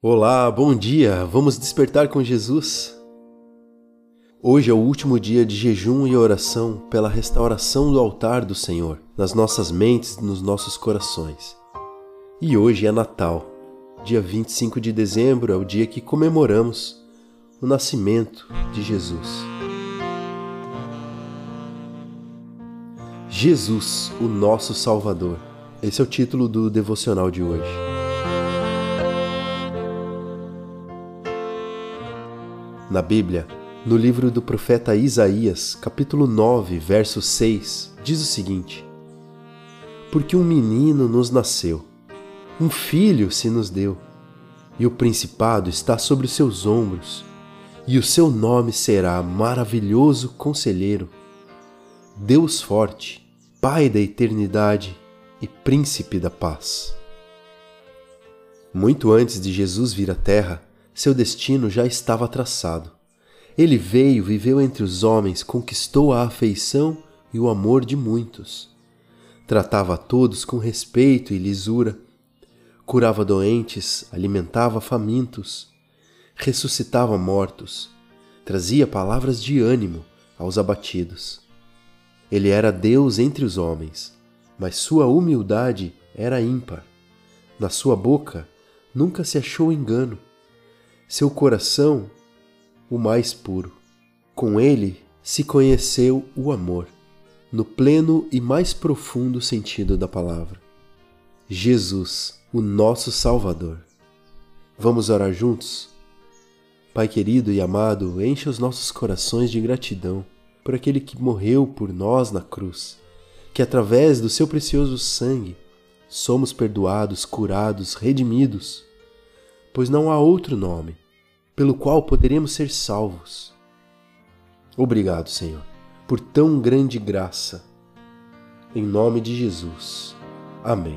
Olá, bom dia! Vamos despertar com Jesus? Hoje é o último dia de jejum e oração pela restauração do altar do Senhor, nas nossas mentes e nos nossos corações. E hoje é Natal. Dia 25 de dezembro é o dia que comemoramos o nascimento de Jesus. Jesus, o nosso Salvador. Esse é o título do devocional de hoje. Na Bíblia, no livro do profeta Isaías, capítulo 9, verso 6, diz o seguinte: Porque um menino nos nasceu, um filho se nos deu, e o principado está sobre os seus ombros, e o seu nome será Maravilhoso Conselheiro, Deus Forte, Pai da Eternidade e Príncipe da Paz. Muito antes de Jesus vir à Terra, seu destino já estava traçado. Ele veio, viveu entre os homens, conquistou a afeição e o amor de muitos. Tratava a todos com respeito e lisura. Curava doentes, alimentava famintos, ressuscitava mortos, trazia palavras de ânimo aos abatidos. Ele era Deus entre os homens, mas sua humildade era ímpar. Na sua boca nunca se achou engano seu coração o mais puro. Com ele se conheceu o amor, no pleno e mais profundo sentido da palavra. Jesus, o nosso Salvador. Vamos orar juntos? Pai querido e amado, enche os nossos corações de gratidão por aquele que morreu por nós na cruz, que através do seu precioso sangue somos perdoados, curados, redimidos pois não há outro nome pelo qual poderemos ser salvos. Obrigado, Senhor, por tão grande graça. Em nome de Jesus. Amém.